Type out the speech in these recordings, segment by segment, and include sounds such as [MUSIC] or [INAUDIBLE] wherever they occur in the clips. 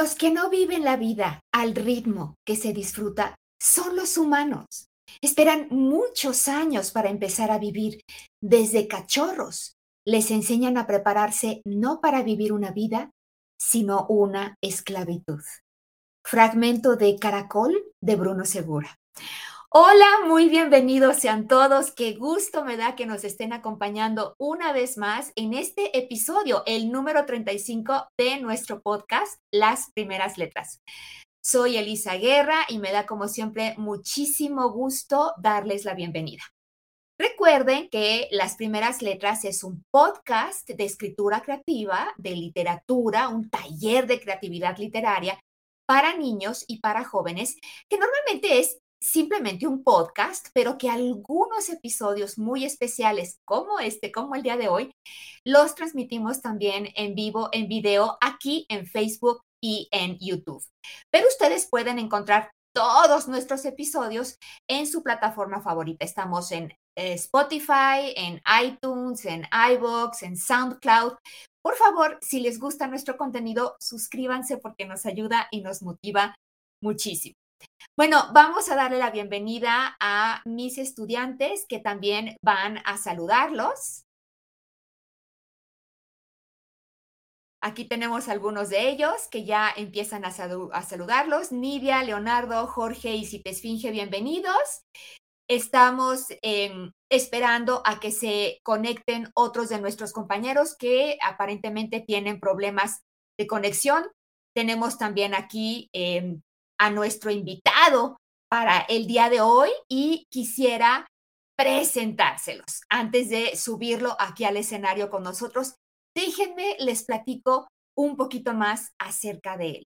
Los que no viven la vida al ritmo que se disfruta son los humanos. Esperan muchos años para empezar a vivir. Desde cachorros les enseñan a prepararse no para vivir una vida, sino una esclavitud. Fragmento de Caracol de Bruno Segura. Hola, muy bienvenidos sean todos. Qué gusto me da que nos estén acompañando una vez más en este episodio, el número 35 de nuestro podcast, Las Primeras Letras. Soy Elisa Guerra y me da como siempre muchísimo gusto darles la bienvenida. Recuerden que Las Primeras Letras es un podcast de escritura creativa, de literatura, un taller de creatividad literaria para niños y para jóvenes, que normalmente es simplemente un podcast, pero que algunos episodios muy especiales como este, como el día de hoy, los transmitimos también en vivo, en video, aquí en Facebook y en YouTube. Pero ustedes pueden encontrar todos nuestros episodios en su plataforma favorita. Estamos en eh, Spotify, en iTunes, en iVoox, en SoundCloud. Por favor, si les gusta nuestro contenido, suscríbanse porque nos ayuda y nos motiva muchísimo. Bueno, vamos a darle la bienvenida a mis estudiantes que también van a saludarlos. Aquí tenemos algunos de ellos que ya empiezan a, saludarlos. Nidia, Leonardo, Jorge y Citesfinge, bienvenidos. Estamos em, esperando a que se conecten otros de nuestros compañeros que aparentemente tienen problemas de conexión. Tenemos también aquí em, a nuestro invitado para el día de hoy y quisiera presentárselos. Antes de subirlo aquí al escenario con nosotros, déjenme, les platico un poquito más acerca de él.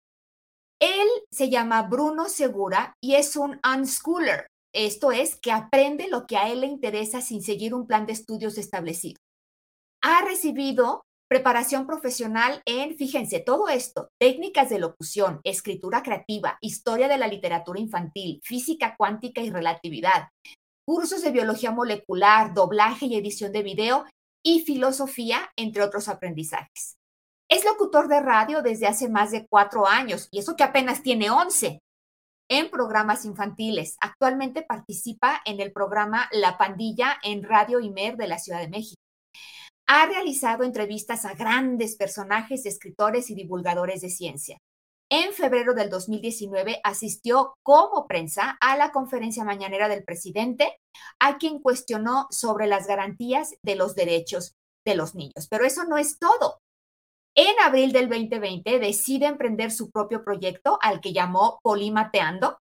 Él se llama Bruno Segura y es un unschooler. Esto es, que aprende lo que a él le interesa sin seguir un plan de estudios establecido. Ha recibido Preparación profesional en, fíjense, todo esto, técnicas de locución, escritura creativa, historia de la literatura infantil, física cuántica y relatividad, cursos de biología molecular, doblaje y edición de video y filosofía, entre otros aprendizajes. Es locutor de radio desde hace más de cuatro años, y eso que apenas tiene once, en programas infantiles. Actualmente participa en el programa La Pandilla en Radio Imer de la Ciudad de México. Ha realizado entrevistas a grandes personajes, escritores y divulgadores de ciencia. En febrero del 2019 asistió como prensa a la conferencia mañanera del presidente, a quien cuestionó sobre las garantías de los derechos de los niños. Pero eso no es todo. En abril del 2020 decide emprender su propio proyecto al que llamó Polimateando,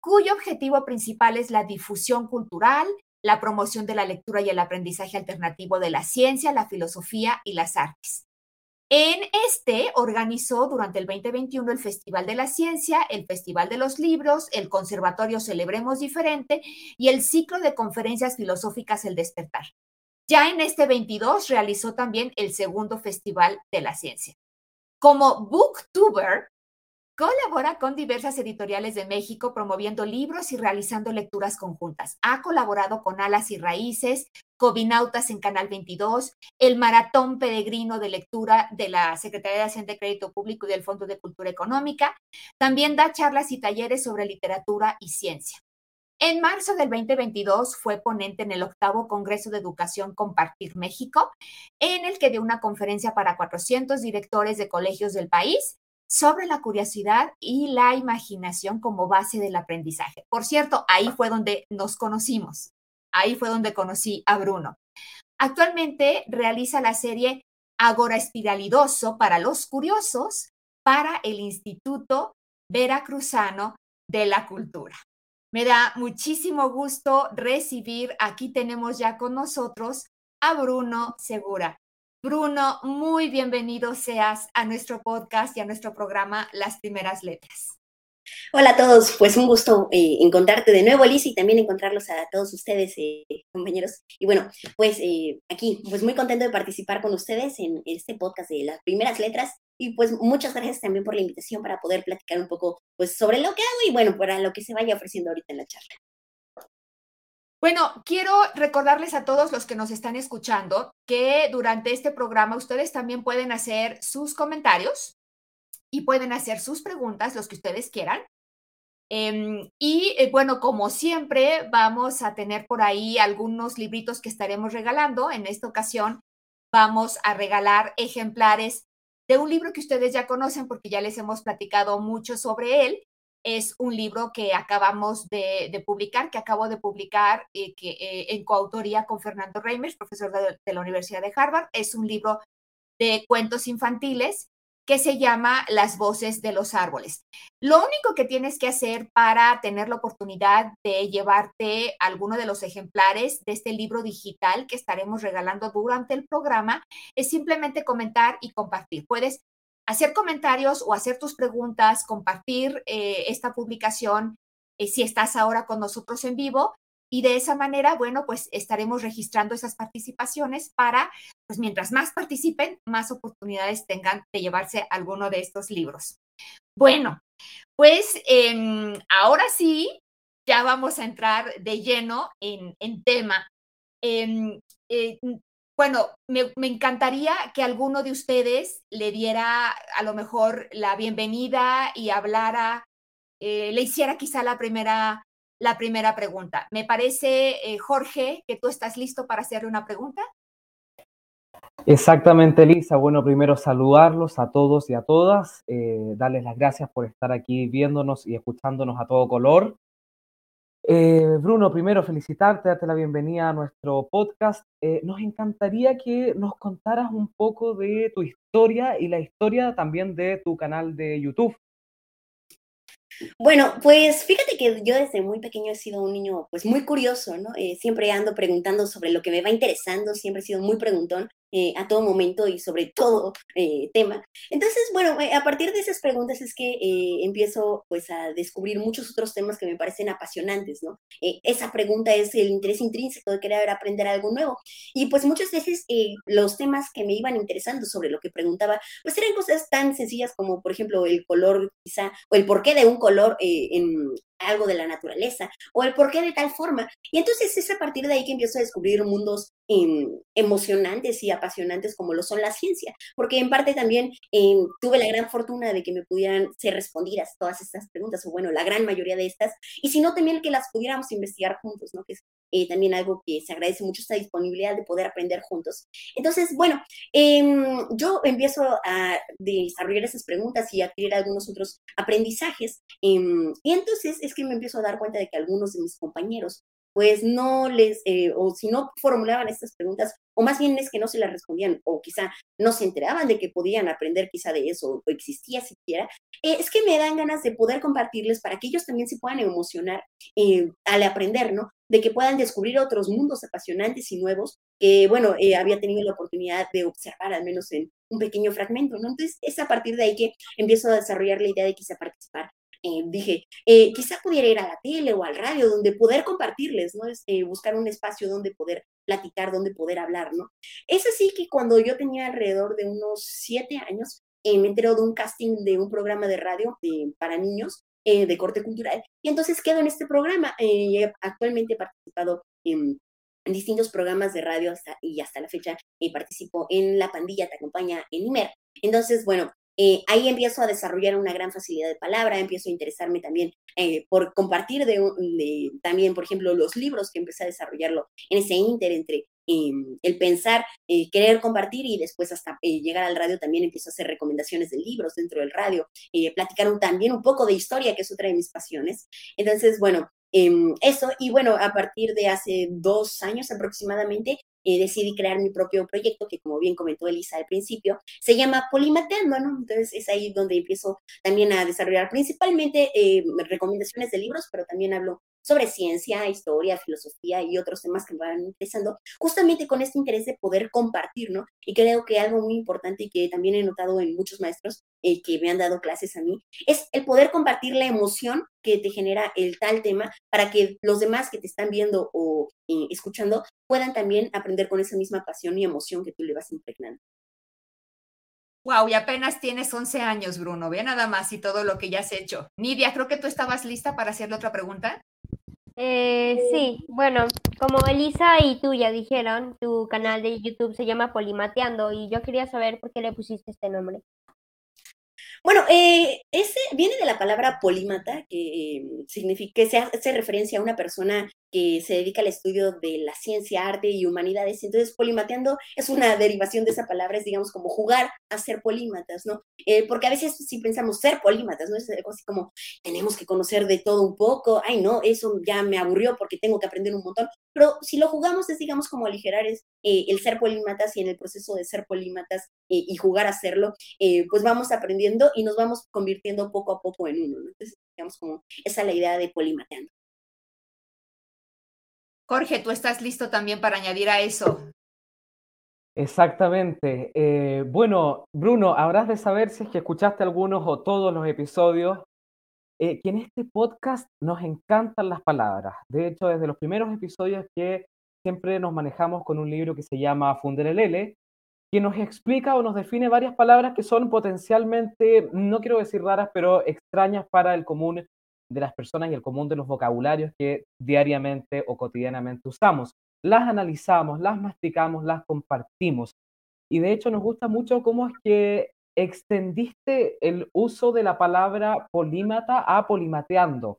cuyo objetivo principal es la difusión cultural, la promoción de la lectura y el aprendizaje alternativo de la ciencia, la filosofía y las artes. En este organizó durante el 2021 el Festival de la Ciencia, el Festival de los Libros, el Conservatorio Celebremos Diferente y el ciclo de conferencias filosóficas El Despertar. Ya en este 22 realizó también el segundo Festival de la Ciencia. Como booktuber, Colabora con diversas editoriales de México promoviendo libros y realizando lecturas conjuntas. Ha colaborado con Alas y Raíces, Cobinautas en Canal 22, el Maratón Peregrino de Lectura de la Secretaría de Hacienda de Crédito Público y del Fondo de Cultura Económica. También da charlas y talleres sobre literatura y ciencia. En marzo del 2022 fue ponente en el octavo Congreso de Educación Compartir México, en el que dio una conferencia para 400 directores de colegios del país sobre la curiosidad y la imaginación como base del aprendizaje. Por cierto, ahí fue donde nos conocimos. Ahí fue donde conocí a Bruno. Actualmente realiza la serie Agora Espiralidoso para los curiosos para el Instituto Veracruzano de la Cultura. Me da muchísimo gusto recibir, aquí tenemos ya con nosotros a Bruno Segura. Bruno, muy bienvenido seas a nuestro podcast y a nuestro programa Las Primeras Letras. Hola a todos, pues un gusto eh, encontrarte de nuevo, Liz, y también encontrarlos a todos ustedes, eh, compañeros. Y bueno, pues eh, aquí, pues muy contento de participar con ustedes en este podcast de las primeras letras. Y pues muchas gracias también por la invitación para poder platicar un poco pues sobre lo que hago y bueno, para lo que se vaya ofreciendo ahorita en la charla. Bueno, quiero recordarles a todos los que nos están escuchando que durante este programa ustedes también pueden hacer sus comentarios y pueden hacer sus preguntas, los que ustedes quieran. Em, y eh, bueno, como siempre, vamos a tener por ahí algunos libritos que estaremos regalando. En esta ocasión vamos a regalar ejemplares de un libro que ustedes ya conocen porque ya les hemos platicado mucho sobre él. Es un libro que acabamos de, publicar, que acabo de publicar eh, que, eh, en coautoría con Fernando Reimers, profesor de la Universidad de Harvard. Es un libro de cuentos infantiles que se llama Las voces de los árboles. Lo único que tienes que hacer para tener la oportunidad de llevarte alguno de los ejemplares de este libro digital que estaremos regalando durante el programa es simplemente comentar y compartir. Puedes hacer comentarios o hacer tus preguntas, compartir eh, esta publicación eh, si estás ahora con nosotros en vivo y de esa manera, bueno, pues estaremos registrando esas participaciones para, pues mientras más participen, más oportunidades tengan de llevarse alguno de estos libros. Bueno, pues em, ahora sí, ya vamos a entrar de lleno en, tema. Em, eh, bueno, me, encantaría que alguno de ustedes le diera a lo mejor la bienvenida y hablara, eh, le hiciera quizá la primera la primera pregunta. Me parece, eh, Jorge, que tú estás listo para hacerle una pregunta. Exactamente, Lisa. Bueno, primero saludarlos a todos y a todas, eh, darles las gracias por estar aquí viéndonos y escuchándonos a todo color. Eh, Bruno, primero felicitarte, darte la bienvenida a nuestro podcast. nos encantaría que nos contaras un poco de tu historia y la historia también de tu canal de YouTube. Bueno, pues fíjate que yo desde muy pequeño he sido un niño pues muy curioso, ¿no? Eh, siempre ando preguntando sobre lo que me va interesando, siempre he sido muy preguntón eh, a todo momento y sobre todo eh, tema. Entonces, bueno, eh, a partir de esas preguntas es que empiezo pues a descubrir muchos otros temas que me parecen apasionantes, ¿no? esa pregunta es el interés intrínseco de querer aprender algo nuevo. Y pues muchas veces los temas que me iban interesando sobre lo que preguntaba, pues eran cosas tan sencillas como, por ejemplo, el color quizá, o el porqué de un color en algo de la naturaleza, o el porqué de tal forma. Y entonces es a partir de ahí que empiezo a descubrir mundos em, emocionantes y apasionantes como lo son la ciencia, porque en parte también em, tuve la gran fortuna de que me pudieran ser respondidas todas estas preguntas, o bueno, la gran mayoría de estas, y si no también que las pudiéramos investigar juntos, ¿no? Que eh, también algo que se agradece mucho esta disponibilidad de poder aprender juntos. Entonces, bueno, em, yo empiezo a desarrollar esas preguntas y adquirir algunos otros aprendizajes, y entonces es que me empiezo a dar cuenta de que algunos de mis compañeros pues no les, eh, o si no formulaban estas preguntas, o más bien es que no se las respondían, o quizá no se enteraban de que podían aprender quizá de eso, o existía siquiera, eh, es que me dan ganas de poder compartirles para que ellos también se puedan emocionar eh, al aprender, ¿no? De que puedan descubrir otros mundos apasionantes y nuevos que, bueno, había tenido la oportunidad de observar al menos en un pequeño fragmento, ¿no? Entonces es a partir de ahí que empiezo a desarrollar la idea de quizá participar eh, dije, eh, quizá pudiera ir a la tele o al radio, donde poder compartirles, ¿no? Este, buscar un espacio donde poder platicar, donde poder hablar, ¿no? Es así que cuando yo tenía alrededor de unos siete años, eh, me enteré de un casting de un programa de radio para niños de corte cultural, y entonces quedo en este programa. actualmente he participado en distintos programas de radio hasta, y hasta la fecha participo en La Pandilla Te Acompaña en IMER. Entonces, bueno, eh, ahí empiezo a desarrollar una gran facilidad de palabra, empiezo a interesarme también eh, por compartir de, también, por ejemplo, los libros que empecé a desarrollarlo en ese inter entre em, el pensar, eh, querer compartir y después hasta eh, llegar al radio también empiezo a hacer recomendaciones de libros dentro del radio, platicar también un poco de historia, que es otra de mis pasiones. Entonces, bueno, em, eso, y bueno, a partir de hace dos años aproximadamente, eh, decidí crear mi propio proyecto, que como bien comentó Elisa al principio, se llama Polimateando, ¿no? Entonces es ahí donde empiezo también a desarrollar principalmente eh, recomendaciones de libros, pero también hablo sobre ciencia, historia, filosofía y otros temas que me van interesando, justamente con este interés de poder compartir, ¿no? Y creo que algo muy importante y que también he notado en muchos maestros eh, que me han dado clases a mí, es el poder compartir la emoción que te genera el tal tema para que los demás que te están viendo o eh, escuchando puedan también aprender con esa misma pasión y emoción que tú le vas impregnando. Wow, y apenas tienes 11 años, Bruno. Ve nada más y todo lo que ya has hecho. Nidia, creo que tú estabas lista para hacerle otra pregunta. Eh, sí, bueno, como Elisa y tú ya dijeron, tu canal de YouTube se llama Polimateando y yo quería saber por qué le pusiste este nombre. Bueno, eh, ese viene de la palabra polímata, que em, significa que se hace referencia a una persona que se dedica al estudio de la ciencia, arte y humanidades. Entonces, polimateando es una [LAUGHS] derivación de esa palabra, es digamos como jugar a ser polímatas, ¿no? Eh, porque a veces si pensamos ser polímatas, ¿no? Es algo así como tenemos que conocer de todo un poco, ay no, eso ya me aburrió porque tengo que aprender un montón. Pero si lo jugamos es digamos como aligerar eh, el ser polímatas y en el proceso de ser polímatas eh, y jugar a hacerlo, pues vamos aprendiendo y nos vamos convirtiendo poco a poco en uno, ¿no? Entonces, digamos como esa es la idea de polimateando. Jorge, tú estás listo también para añadir a eso. Exactamente. Eh, bueno, Bruno, habrás de saber si es que escuchaste algunos o todos los episodios, eh, que en este podcast nos encantan las palabras. De hecho, desde los primeros episodios que siempre nos manejamos con un libro que se llama Funderelele, que nos explica o nos define varias palabras que son potencialmente, no quiero decir raras, pero extrañas para el común de las personas y el común de los vocabularios que diariamente o cotidianamente usamos. Las analizamos, las masticamos, las compartimos. Y de hecho nos gusta mucho cómo es que extendiste el uso de la palabra polímata a polimateando.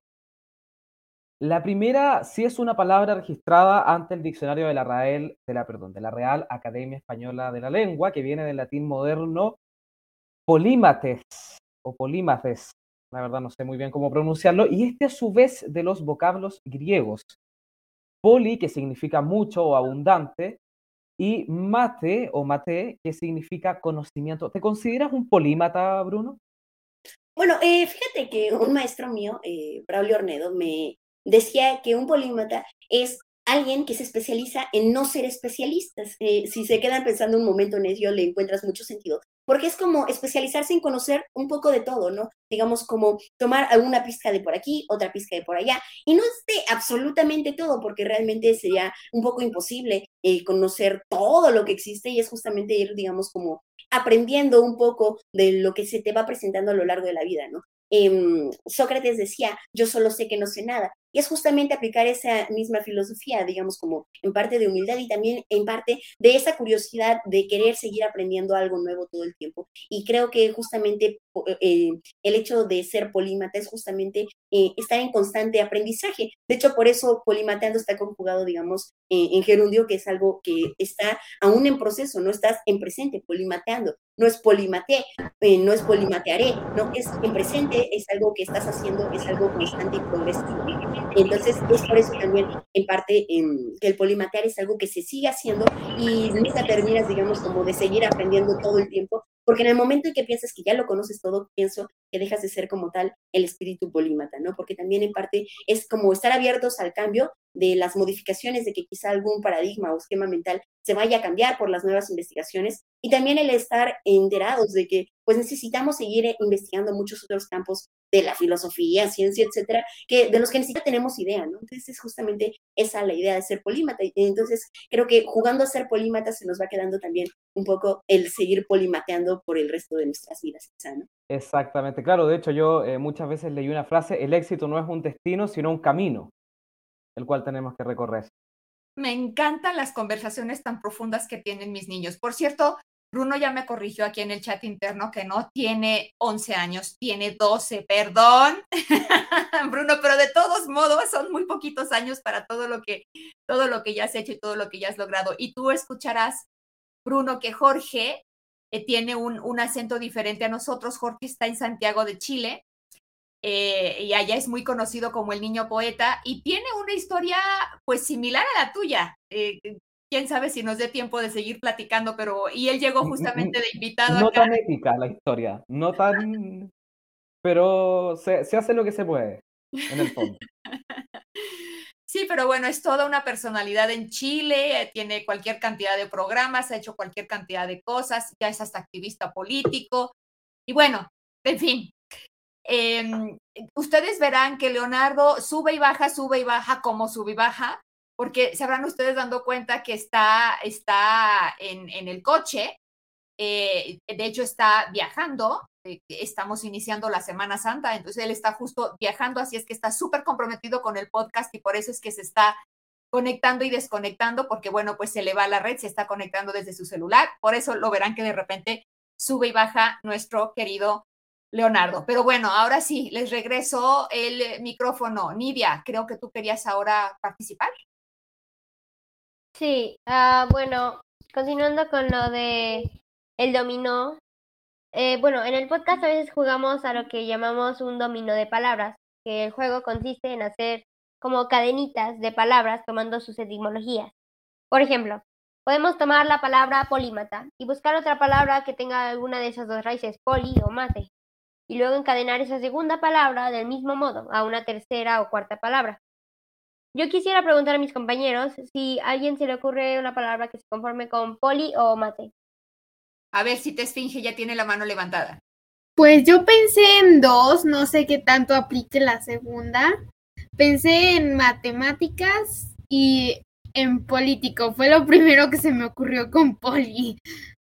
La primera sí es una palabra registrada ante el diccionario de la Real, de la, perdón, de la Real Academia Española de la Lengua, que viene del latín moderno polímates o polímates, la verdad no sé muy bien cómo pronunciarlo, y este a su vez de los vocablos griegos. Poli, que significa mucho o abundante, y mate o mate, que significa conocimiento. ¿Te consideras un polímata, Bruno? Bueno, eh, fíjate que un maestro mío, eh, Braulio Ornedo, me decía que un polímata es alguien que se especializa en no ser especialistas. Eh, si se quedan pensando un momento en ello, le encuentras mucho sentido porque es como especializarse en conocer un poco de todo, ¿no? Digamos, como tomar alguna pizca de por aquí, otra pizca de por allá, y no es de absolutamente todo, porque realmente sería un poco imposible eh, conocer todo lo que existe y es justamente ir, digamos, como aprendiendo un poco de lo que se te va presentando a lo largo de la vida, ¿no? Em, Sócrates decía, yo solo sé que no sé nada. Y es justamente aplicar esa misma filosofía, digamos, como en parte de humildad y también en parte de esa curiosidad de querer seguir aprendiendo algo nuevo todo el tiempo. Y creo que justamente eh, el hecho de ser polímata es justamente eh, estar en constante aprendizaje. De hecho, por eso polimateando está conjugado, digamos, eh, en gerundio, que es algo que está aún en proceso, no estás en presente, polimateando no es polimate, eh, no es polimatearé, no, es en presente, es algo que estás haciendo, es algo constante y progresivo. Entonces, es por eso también, en parte, em, que el polimatear es algo que se sigue haciendo y nunca terminas, digamos, como de seguir aprendiendo todo el tiempo, porque en el momento en que piensas que ya lo conoces todo, pienso que dejas de ser como tal el espíritu polímata, ¿no? Porque también en parte es como estar abiertos al cambio de las modificaciones, de que quizá algún paradigma o esquema mental se vaya a cambiar por las nuevas investigaciones y también el estar enterados de que pues necesitamos seguir investigando muchos otros campos de la filosofía, ciencia, etcétera, que de los que ni siquiera tenemos idea, ¿no? Entonces es justamente esa la idea de ser polímata. Entonces creo que jugando a ser polímata se nos va quedando también un poco el seguir polimateando por el resto de nuestras vidas, ¿no? Exactamente, claro, de hecho yo eh, muchas veces leí una frase, el éxito no es un destino, sino un camino, el cual tenemos que recorrer. Me encantan las conversaciones tan profundas que tienen mis niños. Por cierto, Bruno ya me corrigió aquí en el chat interno que no tiene 11 años, tiene 12, perdón. [LAUGHS] Bruno, pero de todos modos son muy poquitos años para todo lo que todo lo que ya has hecho y todo lo que ya has logrado. Y tú escucharás, Bruno, que Jorge eh, tiene un, un, acento diferente a nosotros. Jorge está en Santiago de Chile eh, y allá es muy conocido como el niño poeta y tiene una historia pues similar a la tuya. Eh, quién sabe si nos dé tiempo de seguir platicando, pero y él llegó justamente de invitado. No tan épica la historia, no tan, pero se, se hace lo que se puede en el fondo. [LAUGHS] Sí, pero bueno, es toda una personalidad en Chile, tiene cualquier cantidad de programas, ha hecho cualquier cantidad de cosas, ya es hasta activista político. Y bueno, en fin, eh, ustedes verán que Leonardo sube y baja, sube y baja, como sube y baja, porque se habrán ustedes dando cuenta que está, está en, en el coche, eh, de hecho está viajando, eh, estamos iniciando la Semana Santa, entonces él está justo viajando, así es que está súper comprometido con el podcast y por eso es que se está conectando y desconectando, porque bueno, pues se le va la red, se está conectando desde su celular, por eso lo verán que de repente sube y baja nuestro querido Leonardo. Pero bueno, ahora sí, les regreso el micrófono. Nidia, creo que tú querías ahora participar. Sí, uh, bueno, continuando con lo de el dominó. Eh, bueno, en el podcast a veces jugamos a lo que llamamos un dominó de palabras, que el juego consiste en hacer como cadenitas de palabras tomando sus etimologías. Por ejemplo, podemos tomar la palabra polímata y buscar otra palabra que tenga alguna de esas dos raíces, poli o mate y luego encadenar esa segunda palabra del mismo modo a una tercera o cuarta palabra. Yo quisiera preguntar a mis compañeros si a alguien se le ocurre una palabra que se conforme con poli o mate. A ver si te esfinge ya tiene la mano levantada. Pues yo pensé en dos, no sé qué tanto aplique la segunda. Pensé en matemáticas y en político. Fue lo primero que se me ocurrió con poli.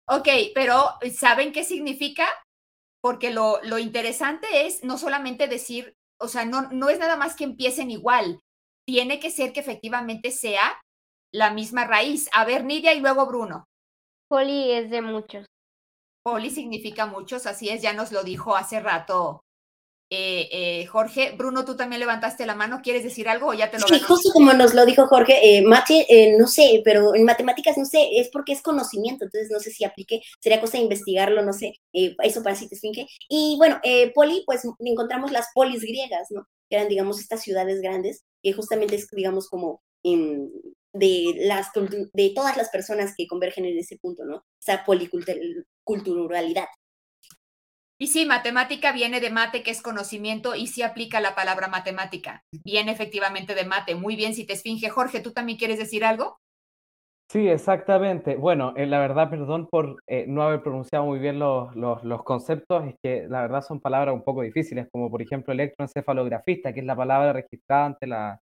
Ok, pero ¿saben qué significa? Porque lo, lo, interesante es no solamente decir, o sea, no, no es nada más que empiecen igual, tiene que ser que efectivamente sea la misma raíz. A ver, Nidia y luego Bruno. Poli es de muchos. Poli significa muchos, así es, ya nos lo dijo hace rato eh, eh, Jorge. Bruno, tú también levantaste la mano, ¿quieres decir algo o ya te lo Sí, justo como nos lo dijo Jorge, eh, Mate, eh, no sé, pero en matemáticas no sé, es porque es conocimiento, entonces no sé si aplique, sería cosa de investigarlo, no sé, eh, eso para si te finge. Y bueno, poli, pues encontramos las polis griegas, ¿no? Que eran, digamos, estas ciudades grandes, que justamente es, digamos, como em, de, las, de todas las personas que convergen en ese punto, ¿no? Esa policulturalidad. Y sí, matemática viene de mate, que es conocimiento, y sí aplica la palabra matemática. Viene efectivamente de mate. Muy bien, si te esfinge. Jorge, ¿tú también quieres decir algo? Sí, exactamente. Bueno, eh, la verdad, perdón por eh, no haber pronunciado muy bien los, los, los, conceptos, es que la verdad son palabras un poco difíciles, como por ejemplo electroencefalografista, que es la palabra registrada ante la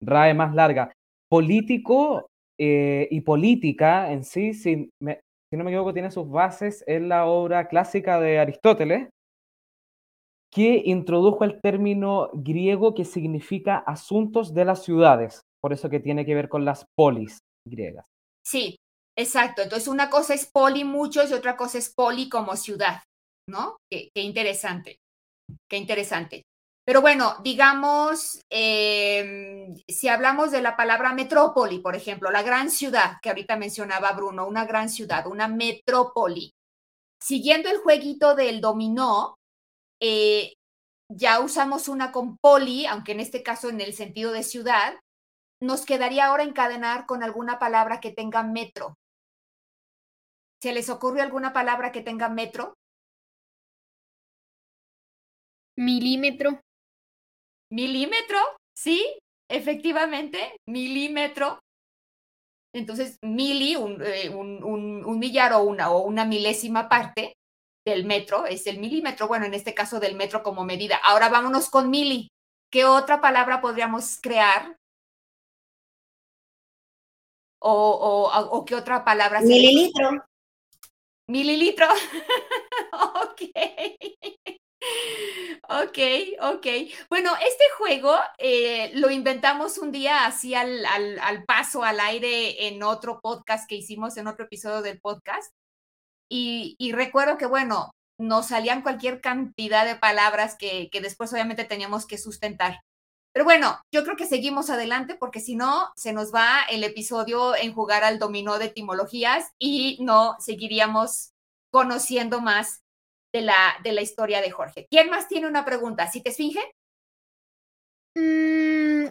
RAE más larga. Político eh, y política en sí, si me, si no me equivoco, tiene sus bases en la obra clásica de Aristóteles, que introdujo el término griego que significa asuntos de las ciudades, por eso que tiene que ver con las polis griegas. Sí, exacto. Entonces una cosa es poli muchos y otra cosa es poli como ciudad, ¿no? Qué, qué interesante, qué interesante. Pero bueno, digamos, eh, si hablamos de la palabra metrópoli, por ejemplo, la gran ciudad que ahorita mencionaba Bruno, una gran ciudad, una metrópoli. Siguiendo el jueguito del dominó, eh, ya usamos una con poli, aunque en este caso en el sentido de ciudad, nos quedaría ahora encadenar con alguna palabra que tenga metro. ¿Se les ocurre alguna palabra que tenga metro? Milímetro milímetro, sí, efectivamente, milímetro. Entonces, mili, un, eh, un, un, un, millar o una, o una milésima parte del metro es el milímetro. Bueno, en este caso del metro como medida. Ahora vámonos con mili. ¿Qué otra palabra podríamos crear? O, o, o qué otra palabra? Mililitro. Mililitro. [LAUGHS] ok. Ok, ok. Bueno, este juego eh, lo inventamos un día así al, al, al, paso al aire en otro podcast que hicimos, en otro episodio del podcast. y, recuerdo que, bueno, nos salían cualquier cantidad de palabras que, que después obviamente teníamos que sustentar. Pero bueno, yo creo que seguimos adelante porque si no, se nos va el episodio en jugar al dominó de etimologías y no seguiríamos conociendo más de la, de la historia de Jorge. ¿Quién más tiene una pregunta? ¿Sí te esfinge? Mm,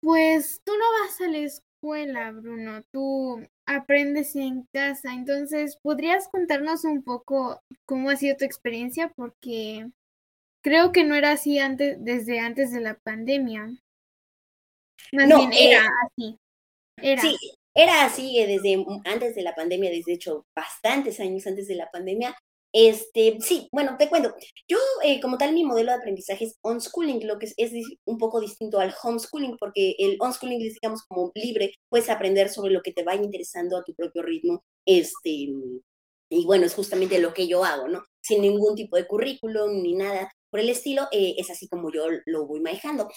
pues tú no vas a la escuela, Bruno, tú aprendes en casa, entonces ¿podrías contarnos un poco cómo ha sido tu experiencia? Porque creo que no era así antes, desde antes de la pandemia. Más bien era eh, así. Era. Sí, era así eh, desde antes de la pandemia, desde hecho bastantes años antes de la pandemia. Este, sí, bueno, te cuento. Yo, eh, como tal, mi modelo de aprendizaje es onschooling, lo que es, un poco distinto al homeschooling, porque el onschooling es, digamos, como libre, puedes aprender sobre lo que te vaya interesando a tu propio ritmo. Este, y bueno, es justamente lo que yo hago, ¿no? Sin ningún tipo de currículum ni nada por el estilo, eh, es así como yo lo voy manejando.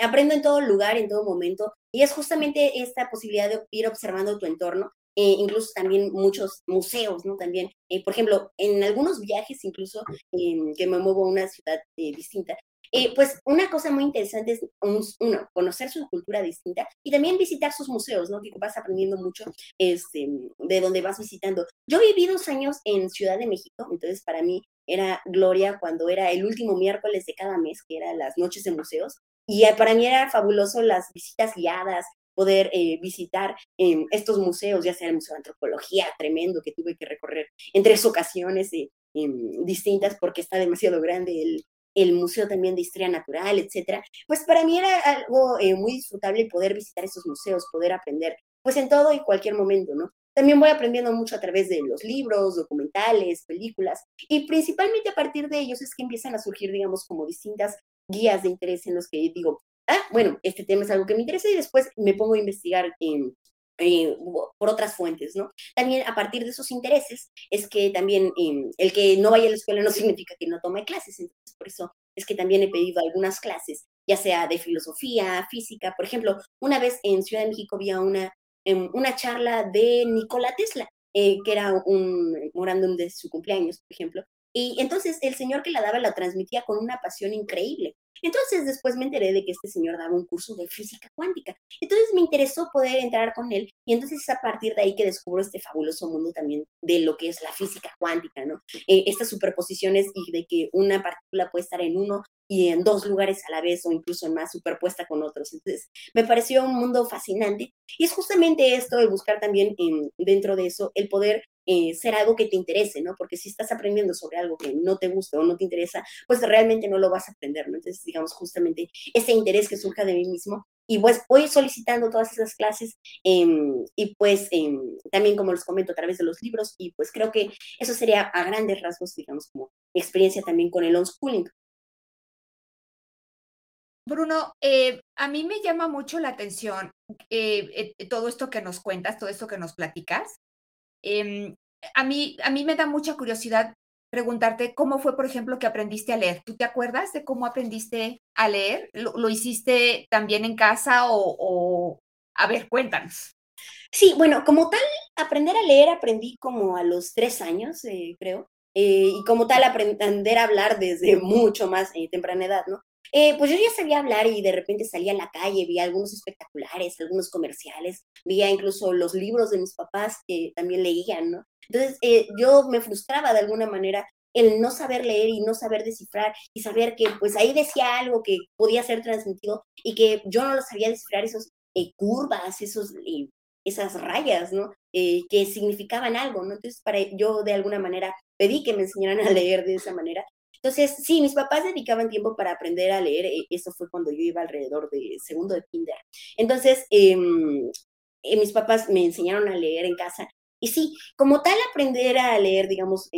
Aprendo en todo lugar, en todo momento, y es justamente esta posibilidad de ir observando tu entorno eh, incluso también muchos museos, ¿no? También, eh, por ejemplo, en algunos viajes, incluso em, que me muevo a una ciudad eh, distinta, pues una cosa muy interesante es, uno, conocer su cultura distinta y también visitar sus museos, ¿no? Que vas aprendiendo mucho este, de donde vas visitando. Yo viví dos años en Ciudad de México, entonces para mí era gloria cuando era el último miércoles de cada mes, que eran las noches de museos, y para mí era fabuloso las visitas guiadas, poder eh, visitar em, estos museos, ya sea el Museo de Antropología, tremendo, que tuve que recorrer en tres ocasiones eh, em, distintas porque está demasiado grande el, Museo también de Historia Natural, etcétera, pues para mí era algo eh, muy disfrutable poder visitar esos museos, poder aprender, pues en todo y cualquier momento, ¿no? También voy aprendiendo mucho a través de los libros, documentales, películas, y principalmente a partir de ellos es que empiezan a surgir, digamos, como distintas guías de interés en los que digo, ah, bueno, este tema es algo que me interesa y después me pongo a investigar en, por otras fuentes, ¿no? También a partir de esos intereses es que también em, el que no vaya a la escuela no significa que no tome clases, entonces por eso es que también he pedido algunas clases, ya sea de filosofía, física, por ejemplo, una vez en Ciudad de México había una, em, una charla de Nikola Tesla, eh, que era un memorándum de su cumpleaños, por ejemplo, y entonces el señor que la daba la transmitía con una pasión increíble. Entonces después me enteré de que este señor daba un curso de física cuántica. Entonces me interesó poder entrar con él y entonces es a partir de ahí que descubro este fabuloso mundo también de lo que es la física cuántica, ¿no? Eh, estas superposiciones y de que una partícula puede estar en uno y en dos lugares a la vez o incluso en más superpuesta con otros. Entonces me pareció un mundo fascinante y es justamente esto de buscar también dentro de eso el poder eh, ser algo que te interese, ¿no? Porque si estás aprendiendo sobre algo que no te gusta o no te interesa, pues realmente no lo vas a aprender, ¿no? Entonces, digamos, justamente ese interés que surja de mí mismo. Y pues voy solicitando todas esas clases em, y pues em, también, como les comento, a través de los libros y pues creo que eso sería a grandes rasgos, digamos, como experiencia también con el unschooling. Bruno, eh, a mí me llama mucho la atención eh, todo esto que nos cuentas, todo esto que nos platicas, Em, a, mí, a mí me da mucha curiosidad preguntarte cómo fue, por ejemplo, que aprendiste a leer. ¿Tú te acuerdas de cómo aprendiste a leer? ¿Lo, hiciste también en casa o, A ver, cuéntanos. Sí, bueno, como tal, aprender a leer aprendí como a los tres años, eh, creo. Eh, y como tal, aprender a hablar desde [LAUGHS] mucho más eh, temprana edad, ¿no? Eh, pues yo ya sabía hablar y de repente salía a la calle, vi algunos espectaculares, algunos comerciales, veía incluso los libros de mis papás que también leían, ¿no? Entonces eh, yo me frustraba de alguna manera el no saber leer y no saber descifrar y saber que pues ahí decía algo que podía ser transmitido y que yo no lo sabía descifrar, esos eh, curvas, esos, esas rayas, ¿no? que significaban algo, ¿no? Entonces para yo de alguna manera pedí que me enseñaran a leer de esa manera entonces, sí, mis papás dedicaban tiempo para aprender a leer. Eh, eso fue cuando yo iba alrededor de segundo de kinder. Entonces, em, eh, mis papás me enseñaron a leer en casa. Y sí, como tal, aprender a leer, digamos,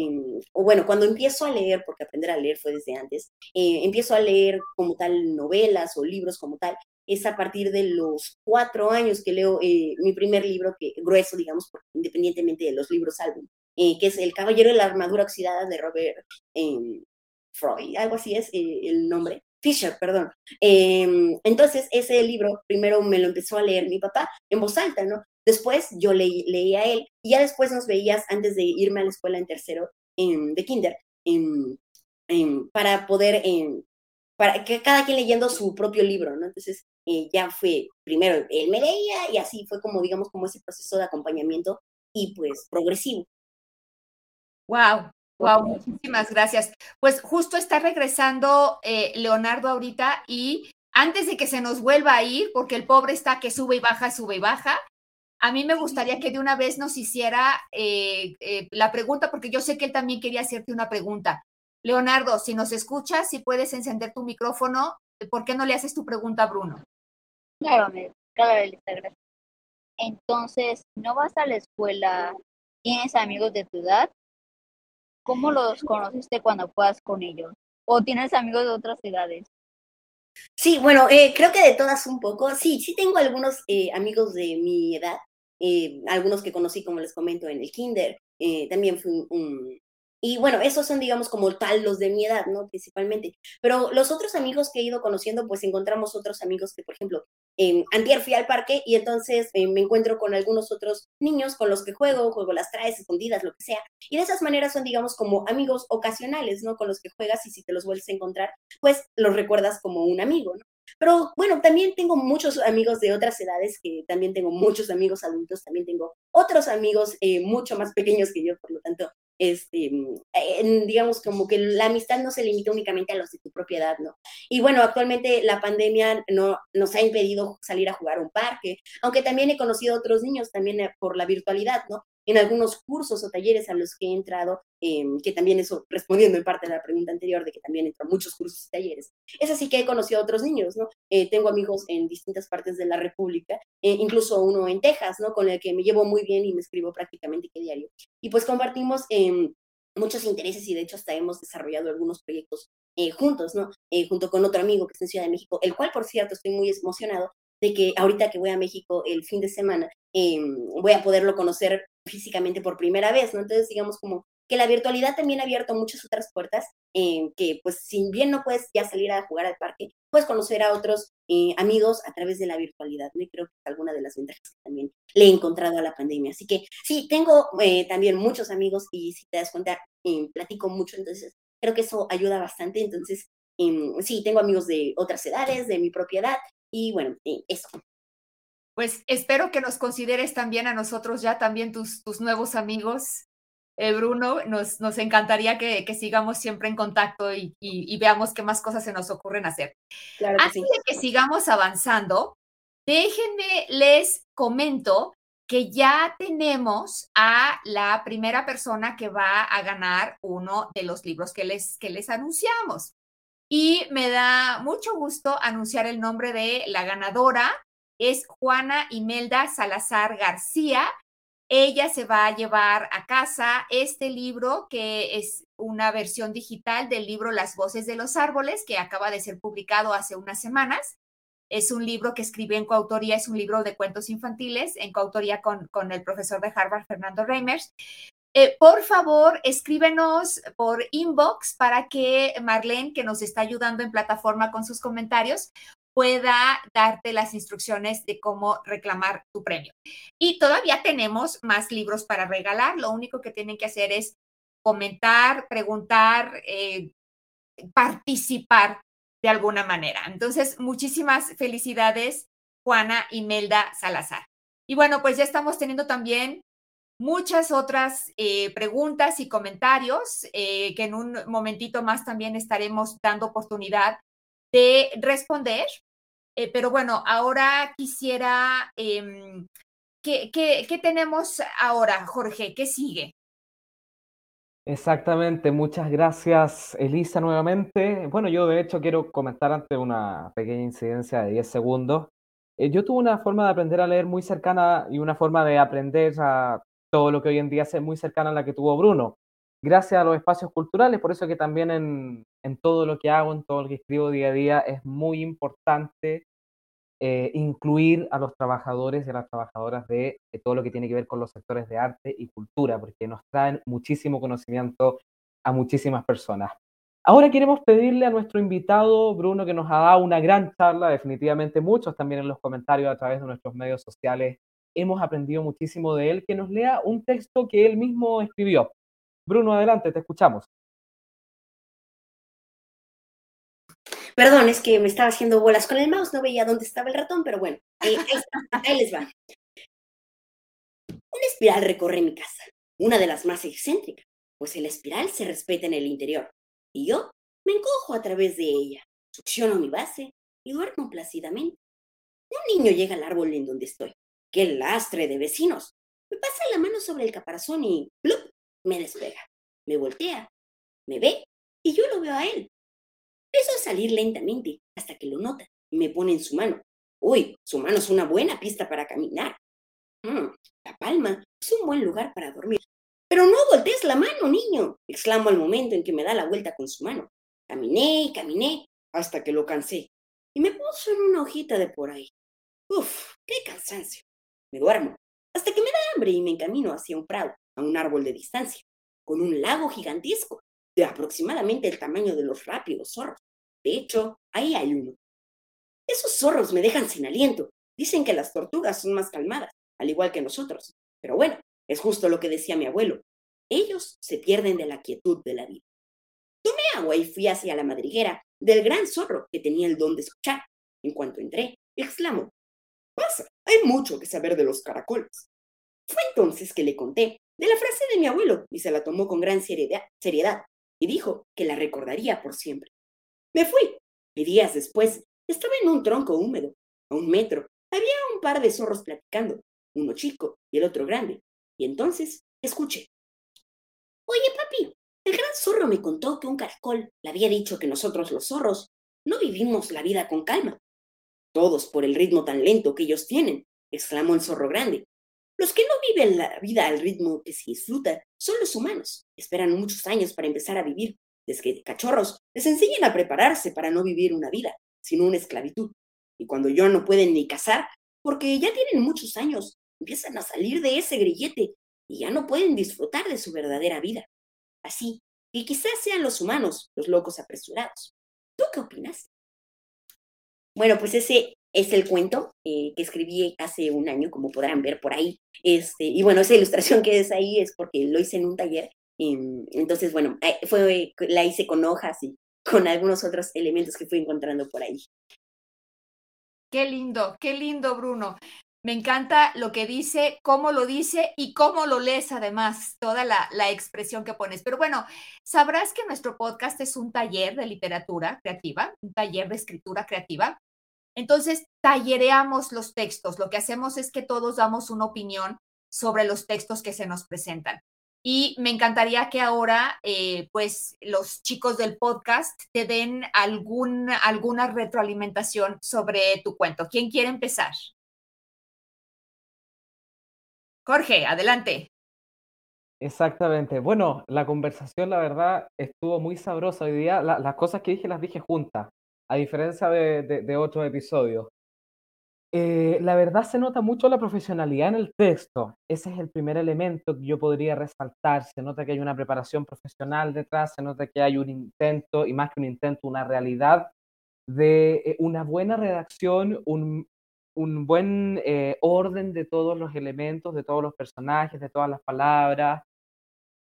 o bueno, cuando empiezo a leer, porque aprender a leer fue desde antes, eh, empiezo a leer como tal novelas o libros como tal, es a partir de los cuatro años que leo mi primer libro, que grueso, digamos, independientemente de los libros álbum, que es El Caballero de la Armadura Oxidada de Robert em, Freud, algo así es eh, el nombre, Fisher, perdón. Em, entonces, ese libro primero me lo empezó a leer mi papá en voz alta, ¿no? Después yo leía a él y ya después nos veías antes de irme a la escuela en tercero de kinder para poder, para que cada quien leyendo su propio libro, ¿no? Entonces eh, ya fue, primero él me leía y así fue como, digamos, como ese proceso de acompañamiento y pues progresivo. Wow, wow, muchísimas gracias. Pues justo está regresando eh, Leonardo ahorita y antes de que se nos vuelva a ir, porque el pobre está que sube y baja, sube y baja, a mí me gustaría que de una vez nos hiciera eh, eh, la pregunta, porque yo sé que él también quería hacerte una pregunta. Leonardo, si nos escuchas, si puedes encender tu micrófono, ¿por qué no le haces tu pregunta a Bruno? Claro, claro, gracias. Entonces, ¿no vas a la escuela? ¿Tienes amigos de tu edad? ¿Cómo los conociste cuando juegas con ellos? ¿O tienes amigos de otras edades? Sí, bueno, eh, creo que de todas un poco. Sí, sí tengo algunos eh, amigos de mi edad, eh, algunos que conocí, como les comento, en el kinder. también fui un, y bueno, esos son, digamos, como tal los de mi edad, ¿no? Principalmente. Pero los otros amigos que he ido conociendo, pues encontramos otros amigos que, por ejemplo, en antier fui al parque y entonces eh, me encuentro con algunos otros niños con los que juego, juego las traes escondidas, lo que sea. Y de esas maneras son, digamos, como amigos ocasionales, ¿no? Con los que juegas y si te los vuelves a encontrar, pues los recuerdas como un amigo, ¿no? Pero bueno, también tengo muchos amigos de otras edades, que también tengo muchos amigos adultos, también tengo otros amigos eh, mucho más pequeños que yo, por lo tanto, este, mm, digamos, como que la amistad no se limita únicamente a los de tu propiedad, ¿no? Y bueno, actualmente la pandemia no, nos ha impedido salir a jugar a un parque, aunque también he conocido a otros niños también eh, por la virtualidad, ¿no? En algunos cursos o talleres a los que he entrado, em, que también eso, respondiendo en parte a la pregunta anterior de que también entro a muchos cursos y talleres, es así que he conocido a otros niños, ¿no? Eh, tengo amigos en distintas partes de la República, eh, incluso uno en Texas, ¿no? Con el que me llevo muy bien y me escribo prácticamente que diario. Y pues compartimos em, muchos intereses y de hecho hasta hemos desarrollado algunos proyectos eh, juntos, ¿no? junto con otro amigo que está en Ciudad de México, el cual, por cierto, estoy muy emocionado de que ahorita que voy a México el fin de semana, em, voy a poderlo conocer físicamente por primera vez, ¿no? Entonces, digamos como que la virtualidad también ha abierto muchas otras puertas, eh, que pues si bien no puedes ya salir a jugar al parque, puedes conocer a otros eh, amigos a través de la virtualidad, ¿no? Y creo que es alguna de las ventajas que también le he encontrado a la pandemia. Así que sí, tengo eh, también muchos amigos y si te das cuenta, platico mucho, entonces creo que eso ayuda bastante. Entonces, em, sí, tengo amigos de otras edades, de mi propiedad y bueno, eso pues espero que nos consideres también a nosotros ya, también tus, tus nuevos amigos. Eh, Bruno, nos, nos encantaría que, sigamos siempre en contacto y, veamos qué más cosas se nos ocurren hacer. Claro Antes de que sigamos avanzando, déjenme les comento que ya tenemos a la primera persona que va a ganar uno de los libros que les, que les anunciamos. Y me da mucho gusto anunciar el nombre de la ganadora es Juana Imelda Salazar García. Ella se va a llevar a casa este libro, que es una versión digital del libro Las voces de los árboles, que acaba de ser publicado hace unas semanas. Es un libro que escribe en coautoría, es un libro de cuentos infantiles, en coautoría con, con el profesor de Harvard, Fernando Reimers. Eh, por favor, escríbenos por inbox para que Marlene, que nos está ayudando en plataforma con sus comentarios, pueda darte las instrucciones de cómo reclamar tu premio. Y todavía tenemos más libros para regalar. Lo único que tienen que hacer es comentar, preguntar, eh, participar de alguna manera. Entonces, muchísimas felicidades, Juana Imelda Salazar. Y bueno, pues ya estamos teniendo también muchas otras eh, preguntas y comentarios eh, que en un momentito más también estaremos dando oportunidad de responder. Eh, pero bueno, ahora quisiera, em, ¿qué, qué, tenemos ahora, Jorge? ¿Qué sigue? Exactamente, muchas gracias Elisa nuevamente. Bueno, yo de hecho quiero comentar ante una pequeña incidencia de 10 segundos. Eh, yo tuve una forma de aprender a leer muy cercana y una forma de aprender a todo lo que hoy en día es muy cercana a la que tuvo Bruno gracias a los espacios culturales, por eso que también en, todo lo que hago, en todo lo que escribo día a día, es muy importante eh, incluir a los trabajadores y a las trabajadoras de, todo lo que tiene que ver con los sectores de arte y cultura, porque nos traen muchísimo conocimiento a muchísimas personas. Ahora queremos pedirle a nuestro invitado, Bruno, que nos ha dado una gran charla, definitivamente muchos también en los comentarios a través de nuestros medios sociales hemos aprendido muchísimo de él, que nos lea un texto que él mismo escribió. Bruno, adelante, te escuchamos. Perdón, es que me estaba haciendo bolas con el mouse, no veía dónde estaba el ratón, pero bueno, ahí, ahí les va. Una espiral recorre mi casa, una de las más excéntricas, pues el espiral se respeta en el interior, y yo me encojo a través de ella, succiono mi base y duermo plácidamente. Un niño llega al árbol en donde estoy. ¡Qué lastre de vecinos! Me pasa la mano sobre el caparazón y ¡plup! Me despega. Me voltea, me ve y yo lo veo a él. Empiezo a salir lentamente hasta que lo nota y me pone en su mano. Uy, su mano es una buena pista para caminar. Mm, la palma es un buen lugar para dormir. Pero no voltees la mano, niño, exclamo al momento en que me da la vuelta con su mano. Caminé y caminé hasta que lo cansé y me puso en una hojita de por ahí. Uf, qué cansancio. Me duermo hasta que me da hambre y me encamino hacia un prado, a un árbol de distancia, con un lago gigantesco de aproximadamente el tamaño de los rápidos zorros. De hecho, ahí hay uno. Esos zorros me dejan sin aliento. Dicen que las tortugas son más calmadas, al igual que nosotros. Pero bueno, es justo lo que decía mi abuelo. Ellos se pierden de la quietud de la vida. Tomé agua y fui hacia la madriguera del gran zorro que tenía el don de escuchar. En cuanto entré, exclamó, pasa, hay mucho que saber de los caracoles. Fue entonces que le conté de la frase de mi abuelo y se la tomó con gran seriedad y dijo que la recordaría por siempre. Me fui y días después estaba en un tronco húmedo, a un metro. Había un par de zorros platicando, uno chico y el otro grande. Y entonces escuché. Oye, papi, el gran zorro me contó que un caracol le había dicho que nosotros los zorros no vivimos la vida con calma. Todos por el ritmo tan lento que ellos tienen, exclamó el zorro grande. Los que no viven la vida al ritmo que se disfruta son los humanos. Esperan muchos años para empezar a vivir. Desde que cachorros les enseñan a prepararse para no vivir una vida, sino una esclavitud. Y cuando ya no pueden ni cazar, porque ya tienen muchos años, empiezan a salir de ese grillete y ya no pueden disfrutar de su verdadera vida así, y quizás sean los humanos los locos apresurados. ¿Tú qué opinas? Bueno, pues ese es el cuento eh, que escribí hace un año, como podrán ver por ahí. Este, y bueno, esa ilustración que es ahí es porque lo hice en un taller. entonces, bueno, fue, la hice con hojas y con algunos otros elementos que fui encontrando por ahí. Qué lindo, qué lindo, Bruno. Me encanta lo que dice, cómo lo dice y cómo lo lees además, toda la, expresión que pones. Pero bueno, sabrás que nuestro podcast es un taller de literatura creativa, un taller de escritura creativa. Entonces, tallereamos los textos. Lo que hacemos es que todos damos una opinión sobre los textos que se nos presentan. Y me encantaría que ahora, eh, pues, los chicos del podcast te den algún, alguna retroalimentación sobre tu cuento. ¿Quién quiere empezar? Jorge, adelante. Exactamente. Bueno, la conversación, la verdad, estuvo muy sabrosa hoy día. las cosas que dije las dije juntas, a diferencia de, otros episodios. Eh, la verdad se nota mucho la profesionalidad en el texto. Ese es el primer elemento que yo podría resaltar. Se nota que hay una preparación profesional detrás, se nota que hay un intento, y más que un intento, una realidad de eh, una buena redacción, un, un buen eh, orden de todos los elementos, de todos los personajes, de todas las palabras.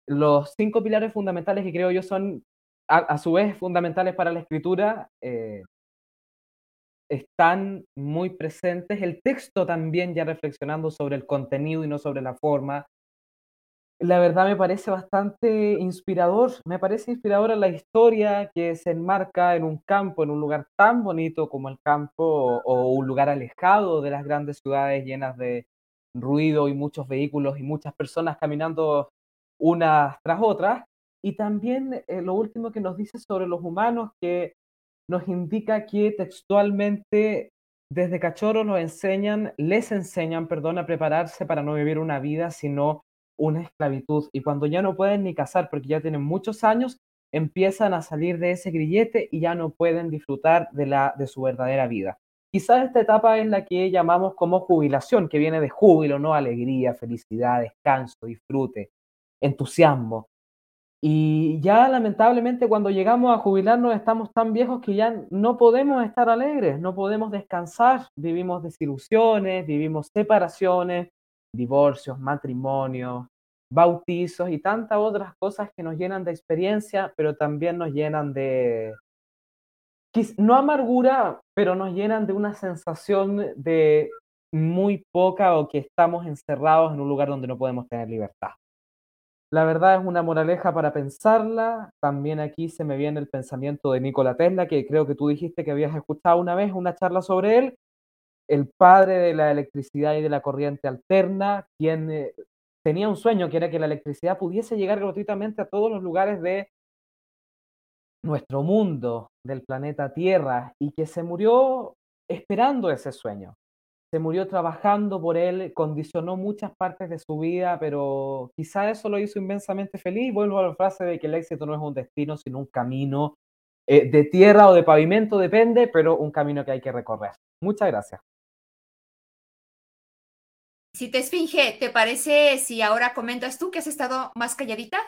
Los cinco pilares fundamentales que creo yo son a, su vez fundamentales para la escritura eh, están muy presentes. El texto también ya reflexionando sobre el contenido y no sobre la forma la verdad me parece bastante inspirador. Me parece inspiradora la historia que se enmarca en un campo, en un lugar tan bonito como el campo o, un lugar alejado de las grandes ciudades llenas de ruido y muchos vehículos y muchas personas caminando unas tras otras. Y también eh, lo último que nos dice sobre los humanos, que nos indica que textualmente desde cachorros nos enseñan, les enseñan, perdón, a prepararse para no vivir una vida, sino una esclavitud y cuando ya no pueden ni casar porque ya tienen muchos años, empiezan a salir de ese grillete y ya no pueden disfrutar de, la, de su verdadera vida. Quizás esta etapa es la que llamamos como jubilación, que viene de júbilo, ¿no? Alegría, felicidad, descanso, disfrute, entusiasmo. Y ya lamentablemente cuando llegamos a jubilarnos estamos tan viejos que ya no podemos estar alegres, no podemos descansar, vivimos desilusiones, vivimos separaciones, divorcios, matrimonios, bautizos y tantas otras cosas que nos llenan de experiencia, pero también nos llenan de, no amargura, pero nos llenan de una sensación de muy poca o que estamos encerrados en un lugar donde no podemos tener libertad. La verdad es una moraleja para pensarla. También aquí se me viene el pensamiento de Nikola Tesla, que creo que tú dijiste que habías escuchado una vez una charla sobre él, el padre de la electricidad y de la corriente alterna, quien tenía un sueño que era que la electricidad pudiese llegar gratuitamente a todos los lugares de nuestro mundo, del planeta Tierra, y que se murió esperando ese sueño. Se murió trabajando por él, condicionó muchas partes de su vida, pero quizá eso lo hizo inmensamente feliz. Vuelvo a la frase de que el éxito no es un destino, sino un camino eh, de tierra o de pavimento, depende, pero un camino que hay que recorrer. Muchas gracias. Si te esfinge, ¿te parece si ahora comentas tú que has estado más calladita?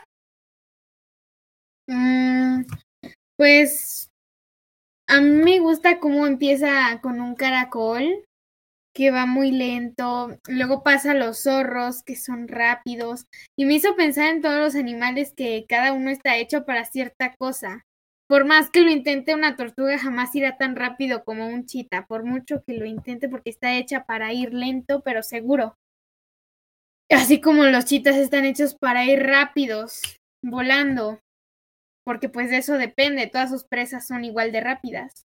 Mm, pues a mí me gusta cómo empieza con un caracol que va muy lento, luego pasa los zorros que son rápidos y me hizo pensar en todos los animales que cada uno está hecho para cierta cosa. Por más que lo intente una tortuga jamás irá tan rápido como un chita, por mucho que lo intente porque está hecha para ir lento pero seguro. Así como los chitas están hechos para ir rápidos, volando porque pues de eso depende, todas sus presas son igual de rápidas.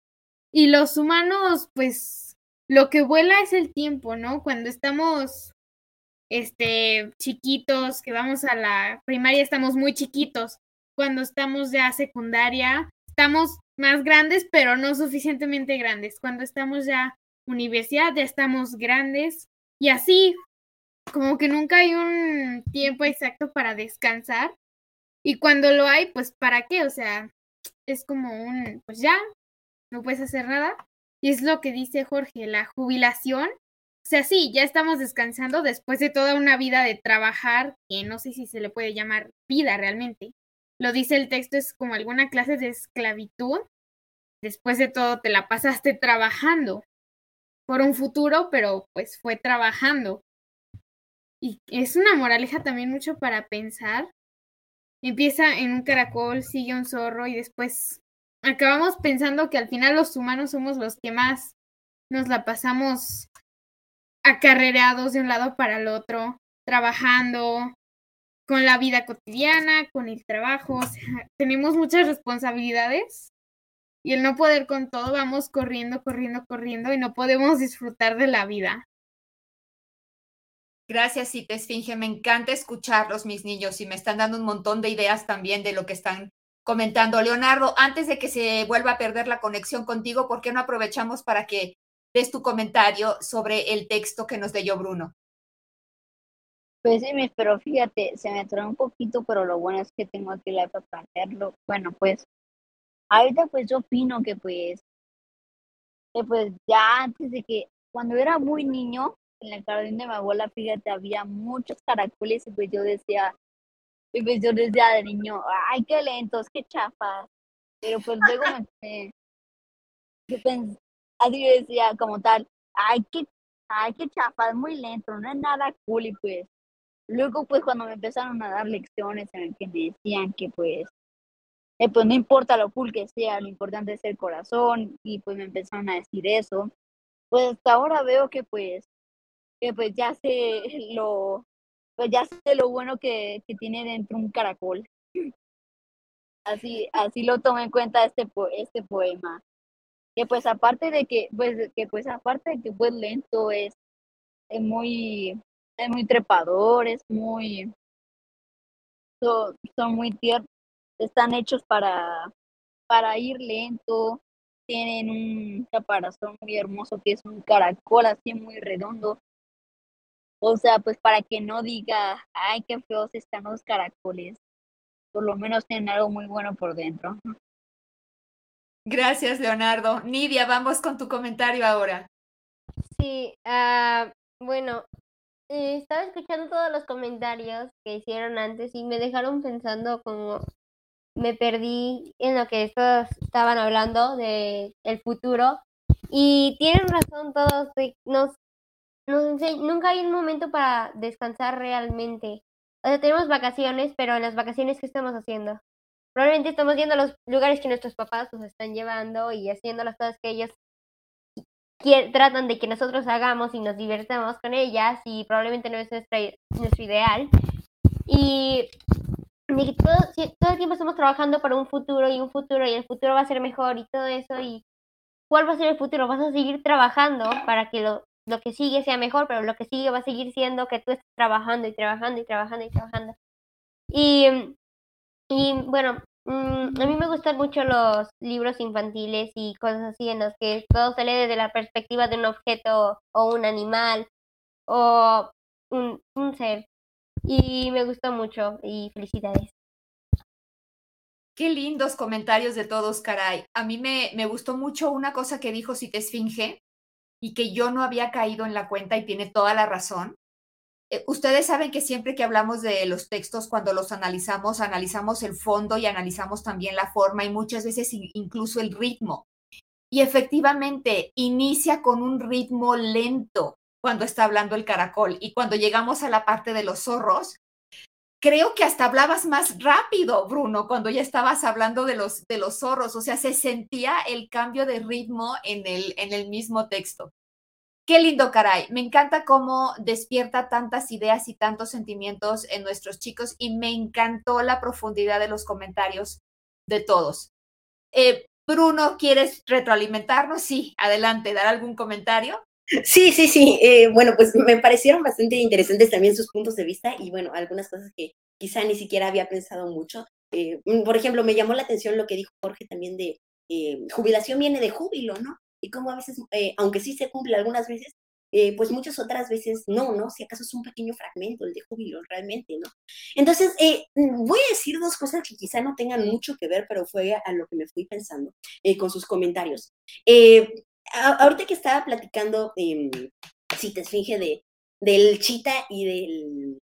Y los humanos, pues lo que vuela es el tiempo, ¿no? Cuando estamos este chiquitos, que vamos a la primaria estamos muy chiquitos. Cuando estamos ya secundaria, estamos más grandes, pero no suficientemente grandes. Cuando estamos ya universidad, ya estamos grandes y así como que nunca hay un tiempo exacto para descansar y cuando lo hay, pues ¿para qué? O sea, es como un, pues ya, no puedes hacer nada. Y es lo que dice Jorge, la jubilación. O sea, sí, ya estamos descansando después de toda una vida de trabajar, que no sé si se le puede llamar vida realmente. Lo dice el texto, es como alguna clase de esclavitud. Después de todo, te la pasaste trabajando por un futuro, pero pues fue trabajando. Y es una moraleja también mucho para pensar empieza en un caracol, sigue un zorro y después acabamos pensando que al final los humanos somos los que más nos la pasamos acarreados de un lado para el otro, trabajando con la vida cotidiana, con el trabajo, tenemos muchas responsabilidades y el no poder con todo, vamos corriendo, corriendo, corriendo y no podemos disfrutar de la vida. Gracias, Cita Esfinge. Me encanta escucharlos, mis niños, y me están dando un montón de ideas también de lo que están comentando. Leonardo, antes de que se vuelva a perder la conexión contigo, ¿por qué no aprovechamos para que des tu comentario sobre el texto que nos leyó Bruno? Pues sí, pero fíjate, se me atoró un poquito, pero lo bueno es que tengo aquí la para leerlo. Bueno, pues, ahorita pues yo opino que pues, que pues ya antes de que, cuando era muy niño, en la jardín de mi abuela, fíjate, había muchos caracoles y pues yo decía, y pues yo decía de niño, ay, qué lentos, qué chafas. Pero pues luego me, yo pensé, así decía como tal, ay, qué, ay, qué chafas, muy lento, no es nada cool y pues luego pues cuando me empezaron a dar lecciones en el que me decían que pues pues no importa lo cool que sea, lo importante es el corazón y pues me empezaron a decir eso. Pues hasta ahora veo que pues que pues ya sé lo, pues ya sé lo bueno que, que tiene dentro un caracol. [LAUGHS] Así, así lo tomé en cuenta este, este poema. Que pues aparte de que, pues, que pues aparte de que pues lento es, es muy, es muy trepador, es muy, son, son muy tiernos, están hechos para, para ir lento, tienen un caparazón muy hermoso que es un caracol así muy redondo o sea, pues para que no diga, ay, qué feos están los caracoles. Por lo menos tienen algo muy bueno por dentro. Gracias, Leonardo. Nidia, vamos con tu comentario ahora. Sí, uh, bueno, eh, estaba escuchando todos los comentarios que hicieron antes y me dejaron pensando como me perdí en lo que estos estaban hablando de el futuro y tienen razón todos nos, nos nunca hay un momento para descansar realmente o sea tenemos vacaciones pero en las vacaciones qué estamos haciendo probablemente estamos yendo a los lugares que nuestros papás nos están llevando y haciendo las cosas que ellos tratan de que nosotros hagamos y nos divertamos con ellas y probablemente no es nuestra, nuestro ideal. Y todo, todo el tiempo estamos trabajando para un futuro y un futuro y el futuro va a ser mejor y todo eso y ¿cuál va a ser el futuro? Vas a seguir trabajando para que lo, lo que sigue sea mejor, pero lo que sigue va a seguir siendo que tú estés trabajando y trabajando y trabajando y trabajando. Y, y bueno, Mm, a mí me gustan mucho los libros infantiles y cosas así en los que todo sale desde la perspectiva de un objeto o un animal o un, un ser. Y me gustó mucho y felicidades. Qué lindos comentarios de todos, caray. A mí me, me gustó mucho una cosa que dijo Cite Esfinge y que yo no había caído en la cuenta y tiene toda la razón. Eh, ustedes saben que siempre que hablamos de los textos, cuando los analizamos, analizamos el fondo y analizamos también la forma y muchas veces incluso el ritmo. Y efectivamente, inicia con un ritmo lento cuando está hablando el caracol y cuando llegamos a la parte de los zorros, creo que hasta hablabas más rápido, Bruno, cuando ya estabas hablando de los, de los zorros, o sea, se sentía el cambio de ritmo en el, en el mismo texto. Qué lindo, caray. Me encanta cómo despierta tantas ideas y tantos sentimientos en nuestros chicos y me encantó la profundidad de los comentarios de todos. Eh, Bruno, ¿quieres retroalimentarnos? Sí, adelante, dar algún comentario. Sí, sí, sí. Eh, bueno, pues me parecieron bastante interesantes también sus puntos de vista y bueno, algunas cosas que quizá ni siquiera había pensado mucho. Eh, por ejemplo, me llamó la atención lo que dijo Jorge también de jubilación viene de júbilo, ¿no? y cómo a veces, eh, aunque sí se cumple algunas veces, eh, pues muchas otras veces no, ¿no? Si acaso es un pequeño fragmento el de júbilo realmente, ¿no? Entonces, eh, voy a decir dos cosas que quizá no tengan mucho que ver, pero fue a, lo que me fui pensando con sus comentarios. Ahorita que estaba platicando, em, si te esfinge de, del chita y del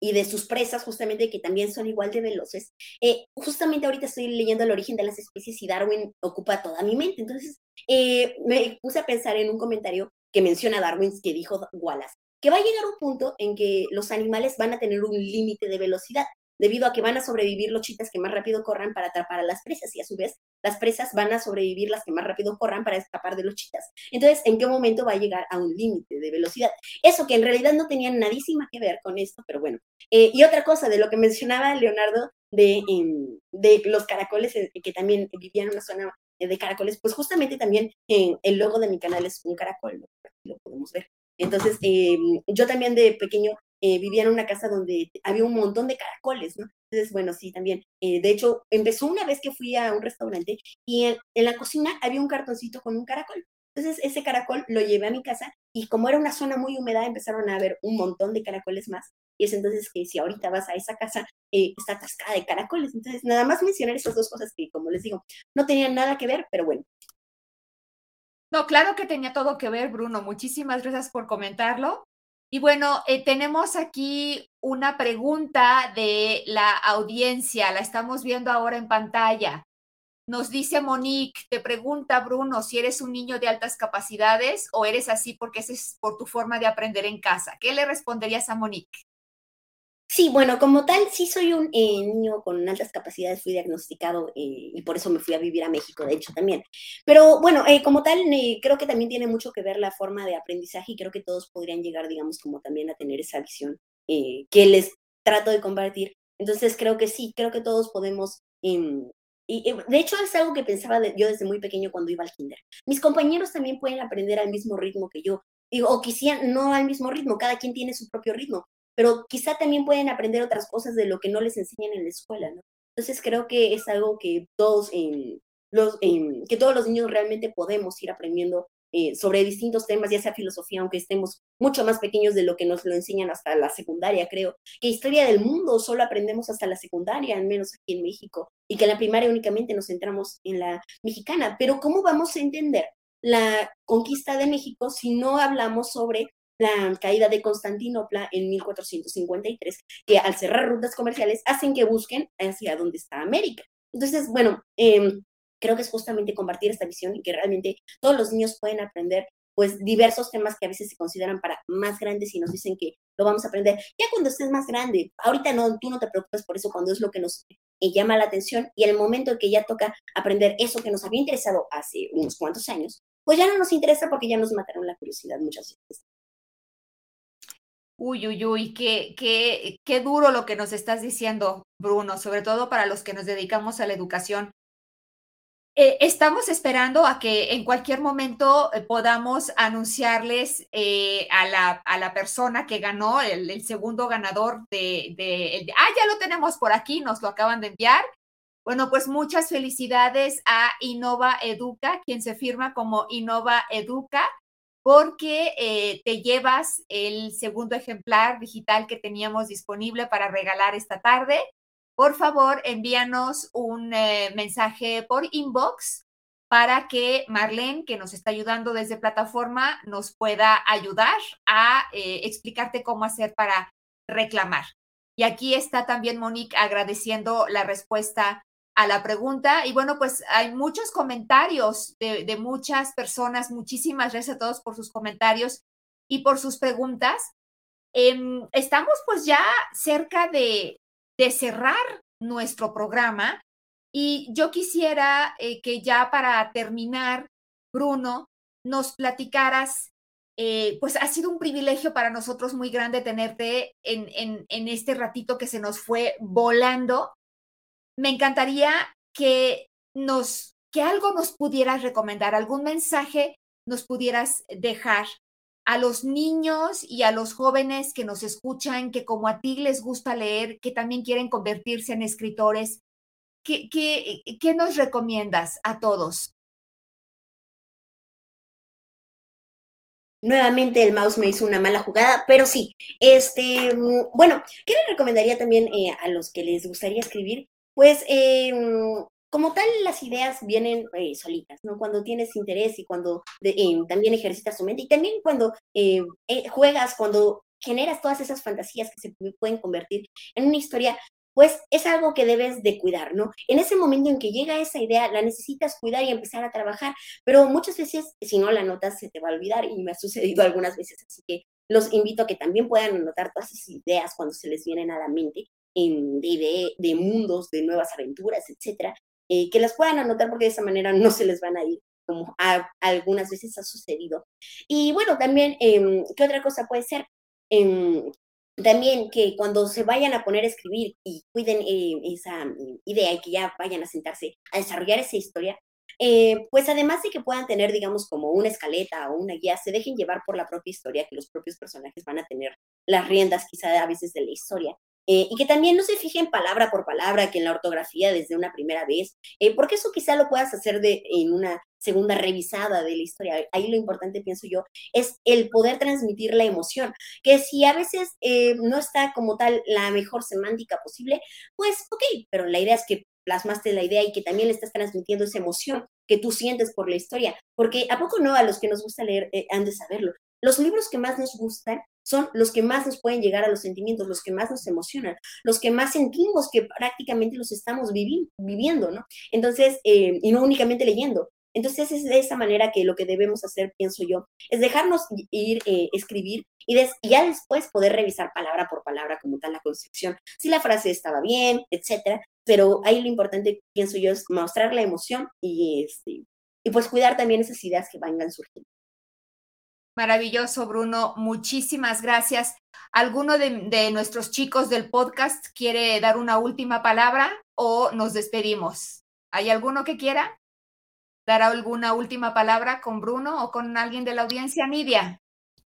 y de sus presas, justamente, que también son igual de veloces. Eh, justamente ahorita estoy leyendo el origen de las especies y Darwin ocupa toda mi mente. Entonces, eh, me puse a pensar en un comentario que menciona Darwin, que dijo Wallace, que va a llegar un punto en que los animales van a tener un límite de velocidad debido a que van a sobrevivir los chitas que más rápido corran para atrapar a las presas y a su vez las presas van a sobrevivir las que más rápido corran para escapar de los chitas. Entonces, ¿en qué momento va a llegar a un límite de velocidad? Eso que en realidad no tenía nadísima que ver con esto, pero bueno. Eh, y otra cosa de lo que [LAUGHS] mencionaba Leonardo de, em, de los caracoles eh, que también vivían en una zona de caracoles, pues justamente también en el logo de mi canal es un caracol, lo podemos ver. Entonces, em, yo también de pequeño eh, vivía en una casa donde había un montón de caracoles, ¿no? Entonces, bueno, sí, también. Eh, de hecho, empezó una vez que fui a un restaurante y en, la cocina había un cartoncito con un caracol. Entonces, ese caracol lo llevé a mi casa y como era una zona muy húmeda, empezaron a haber un montón de caracoles más. Y es entonces que si ahorita vas a esa casa, eh, está atascada de caracoles. Entonces, nada más mencionar esas dos cosas que, como les digo, no tenían nada que ver, pero bueno. No, claro que tenía todo que ver, Bruno. Muchísimas gracias por comentarlo. Y bueno, eh, tenemos aquí una pregunta de la audiencia, la estamos viendo ahora en pantalla. Nos dice Monique, te pregunta Bruno si eres un niño de altas capacidades o eres así porque es por tu forma de aprender en casa. ¿Qué le responderías a Monique? Sí, bueno, como tal, sí soy un eh, niño con altas capacidades, fui diagnosticado eh, y por eso me fui a vivir a México, de hecho, también. Pero bueno, eh, como tal, creo que también tiene mucho que ver la forma de aprendizaje y creo que todos podrían llegar, digamos, como también a tener esa visión que les trato de compartir. Entonces, creo que sí, creo que todos podemos... Em, y, de hecho, es algo que pensaba yo desde muy pequeño cuando iba al kinder. Mis compañeros también pueden aprender al mismo ritmo que yo, o quizá no al mismo ritmo, cada quien tiene su propio ritmo, pero quizá también pueden aprender otras cosas de lo que no les enseñan en la escuela, ¿no? Entonces creo que es algo que todos, los, que todos los niños realmente podemos ir aprendiendo eh, sobre distintos temas, ya sea filosofía, aunque estemos mucho más pequeños de lo que nos lo enseñan hasta la secundaria, creo. Que historia del mundo solo aprendemos hasta la secundaria, al menos aquí en México, y que en la primaria únicamente nos centramos en la mexicana. Pero ¿cómo vamos a entender la conquista de México si no hablamos sobre la caída de Constantinopla en 1453, que al cerrar rutas comerciales hacen que busquen hacia dónde está América. Entonces, bueno, em, creo que es justamente compartir esta visión y que realmente todos los niños pueden aprender pues diversos temas que a veces se consideran para más grandes y nos dicen que lo vamos a aprender ya cuando estés más grande. Ahorita no, tú no te preocupes por eso cuando es lo que nos eh, llama la atención y el momento en que ya toca aprender eso que nos había interesado hace unos cuantos años, pues ya no nos interesa porque ya nos mataron la curiosidad muchas veces. Uy, uy, uy, qué, qué, qué duro lo que nos estás diciendo, Bruno, sobre todo para los que nos dedicamos a la educación. Eh, estamos esperando a que en cualquier momento eh, podamos anunciarles eh, a, la, a, la, persona que ganó, el, segundo ganador de, de, Ah, ya lo tenemos por aquí, nos lo acaban de enviar. Bueno, pues muchas felicidades a Innova Educa, quien se firma como Innova Educa, porque te llevas el segundo ejemplar digital que teníamos disponible para regalar esta tarde por favor envíanos un eh, mensaje por inbox para que Marlene, que nos está ayudando desde plataforma, nos pueda ayudar a eh, explicarte cómo hacer para reclamar. Y aquí está también Monique agradeciendo la respuesta a la pregunta. Y bueno, pues hay muchos comentarios de, muchas personas. Muchísimas gracias a todos por sus comentarios y por sus preguntas. Em, estamos pues ya cerca de, de cerrar nuestro programa. Y yo quisiera eh, que ya para terminar, Bruno, nos platicaras, eh, pues ha sido un privilegio para nosotros muy grande tenerte en, en, en este ratito que se nos fue volando. Me encantaría que nos, que algo nos pudieras recomendar, algún mensaje nos pudieras dejar a los niños y a los jóvenes que nos escuchan, que como a ti les gusta leer, que también quieren convertirse en escritores, ¿qué, qué, qué nos recomiendas a todos? Nuevamente el mouse me hizo una mala jugada, pero sí, este, mm, bueno, ¿qué le recomendaría también eh, a los que les gustaría escribir? Pues eh, como tal, las ideas vienen eh, solitas, ¿no? Cuando tienes interés y cuando eh, también ejercitas tu mente y también cuando juegas, cuando generas todas esas fantasías que se pueden convertir en una historia, pues es algo que debes de cuidar, ¿no? En ese momento en que llega esa idea, la necesitas cuidar y empezar a trabajar, pero muchas veces, si no la notas, se te va a olvidar y me ha sucedido algunas veces, así que los invito a que también puedan anotar todas esas ideas cuando se les vienen a la mente en, de, de, mundos, de nuevas aventuras, etcétera, eh, que las puedan anotar porque de esa manera no se les van a ir, como algunas veces ha sucedido. Y bueno, también, em, ¿qué otra cosa puede ser? Em, también que cuando se vayan a poner a escribir y cuiden eh, esa idea y que ya vayan a sentarse a desarrollar esa historia, eh, pues además de que puedan tener, digamos, como una escaleta o una guía, se dejen llevar por la propia historia, que los propios personajes van a tener las riendas quizá a veces de la historia. Eh, y que también no se fijen palabra por palabra, que en la ortografía desde una primera vez, eh, porque eso quizá lo puedas hacer de, en una segunda revisada de la historia. Ahí lo importante, pienso yo, es el poder transmitir la emoción, que si a veces eh, no está como tal la mejor semántica posible, pues ok, pero la idea es que plasmaste la idea y que también le estás transmitiendo esa emoción que tú sientes por la historia, porque a poco no a los que nos gusta leer han de saberlo. Los libros que más nos gustan son los que más nos pueden llegar a los sentimientos, los que más nos emocionan, los que más sentimos que prácticamente los estamos viviendo, ¿no? Entonces, eh, y no únicamente leyendo. Entonces es de esa manera que lo que debemos hacer, pienso yo, es dejarnos ir, eh, escribir y, ya después poder revisar palabra por palabra como tal la concepción, si la frase estaba bien, etcétera. Pero ahí lo importante, pienso yo, es mostrar la emoción y, este, y pues cuidar también esas ideas que vengan surgiendo. Maravilloso, Bruno. Muchísimas gracias. ¿Alguno de, nuestros chicos del podcast quiere dar una última palabra o nos despedimos? ¿Hay alguno que quiera dar alguna última palabra con Bruno o con alguien de la audiencia? Nidia.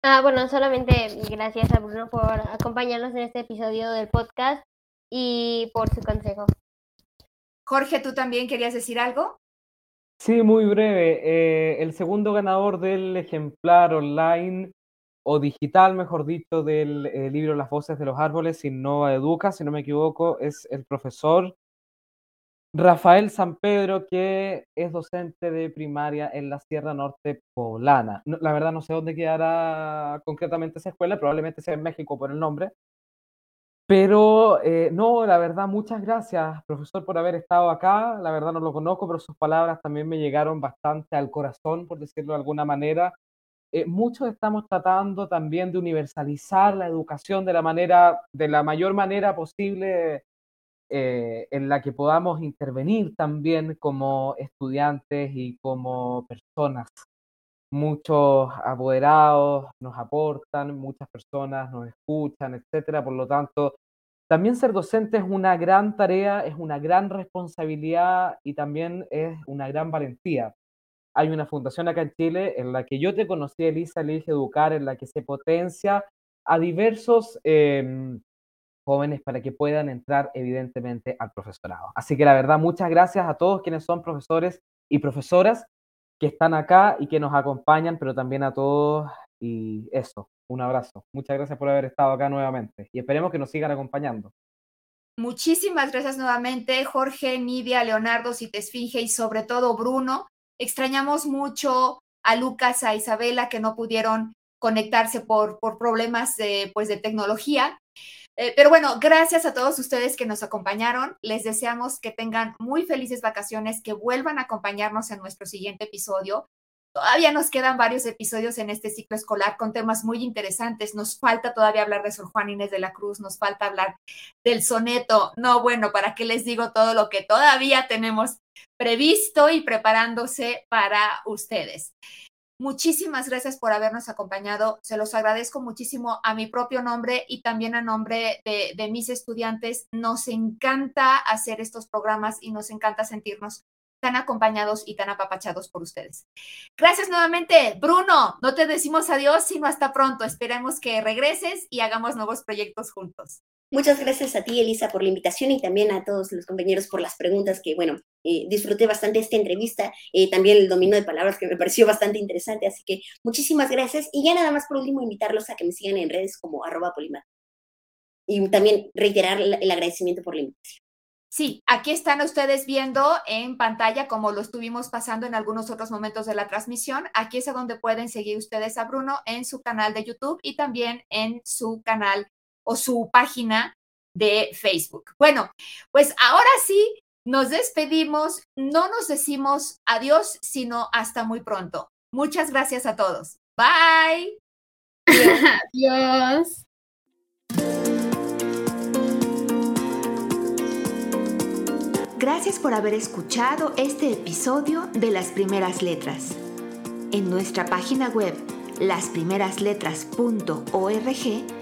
Ah, bueno, solamente gracias a Bruno por acompañarnos en este episodio del podcast y por su consejo. Jorge, ¿tú también querías decir algo? Sí, muy breve. Eh, el segundo ganador del ejemplar online o digital, mejor dicho, del eh, libro Las voces de los árboles, Innova Educa, si no me equivoco, es el profesor Rafael San Pedro, que es docente de primaria en la Sierra Norte Poblana. la verdad no sé dónde quedará concretamente esa escuela, probablemente sea en México por el nombre. Pero eh, no, la verdad, muchas gracias, profesor, por haber estado acá. La verdad no lo conozco, pero sus palabras también me llegaron bastante al corazón, por decirlo de alguna manera. Eh, muchos estamos tratando también de universalizar la educación de la manera, de la mayor manera posible eh, en la que podamos intervenir también como estudiantes y como personas. Muchos apoderados nos aportan, muchas personas nos escuchan, etcétera. Por lo tanto, también ser docente es una gran tarea, es una gran responsabilidad y también es una gran valentía. Hay una fundación acá en Chile en la que yo te conocí, Elisa, Elige Educar, en la que se potencia a diversos em, jóvenes para que puedan entrar evidentemente al profesorado. Así que la verdad, muchas gracias a todos quienes son profesores y profesoras que están acá y que nos acompañan, pero también a todos y eso, un abrazo. Muchas gracias por haber estado acá nuevamente y esperemos que nos sigan acompañando. Muchísimas gracias nuevamente, Jorge, Nidia, Leonardo, Citesfinge y sobre todo Bruno. Extrañamos mucho a Lucas, a Isabela, que no pudieron conectarse por, por problemas pues, de tecnología. Eh, pero bueno, gracias a todos ustedes que nos acompañaron. Les deseamos que tengan muy felices vacaciones, que vuelvan a acompañarnos en nuestro siguiente episodio. Todavía nos quedan varios episodios en este ciclo escolar con temas muy interesantes. Nos falta todavía hablar de Sor Juan Inés de la Cruz, nos falta hablar del soneto. No, bueno, ¿para qué les digo todo lo que todavía tenemos previsto y preparándose para ustedes? Muchísimas gracias por habernos acompañado. Se los agradezco muchísimo a mi propio nombre y también a nombre de, mis estudiantes. Nos encanta hacer estos programas y nos encanta sentirnos tan acompañados y tan apapachados por ustedes. Gracias nuevamente, Bruno. No te decimos adiós, sino hasta pronto. Esperemos que regreses y hagamos nuevos proyectos juntos. Muchas gracias a ti, Elisa, por la invitación y también a todos los compañeros por las preguntas que, bueno, eh, disfruté bastante esta entrevista, eh, también el dominio de palabras que me [LAUGHS] pareció bastante interesante, así que muchísimas gracias. Y ya nada más por último, invitarlos a que me sigan en redes como arroba polimar. Y también reiterar el agradecimiento por la invitación. Sí, aquí están ustedes viendo en pantalla como lo estuvimos pasando en algunos otros momentos de la transmisión. Aquí es a donde pueden seguir ustedes a Bruno en su canal de YouTube y también en su canal o su página de Facebook. Bueno, pues ahora sí, nos despedimos, no nos decimos adiós, sino hasta muy pronto. Muchas gracias a todos. Bye. Adiós. [LAUGHS] Gracias por haber escuchado este episodio de Las Primeras Letras. En nuestra página web, lasprimerasletras.org,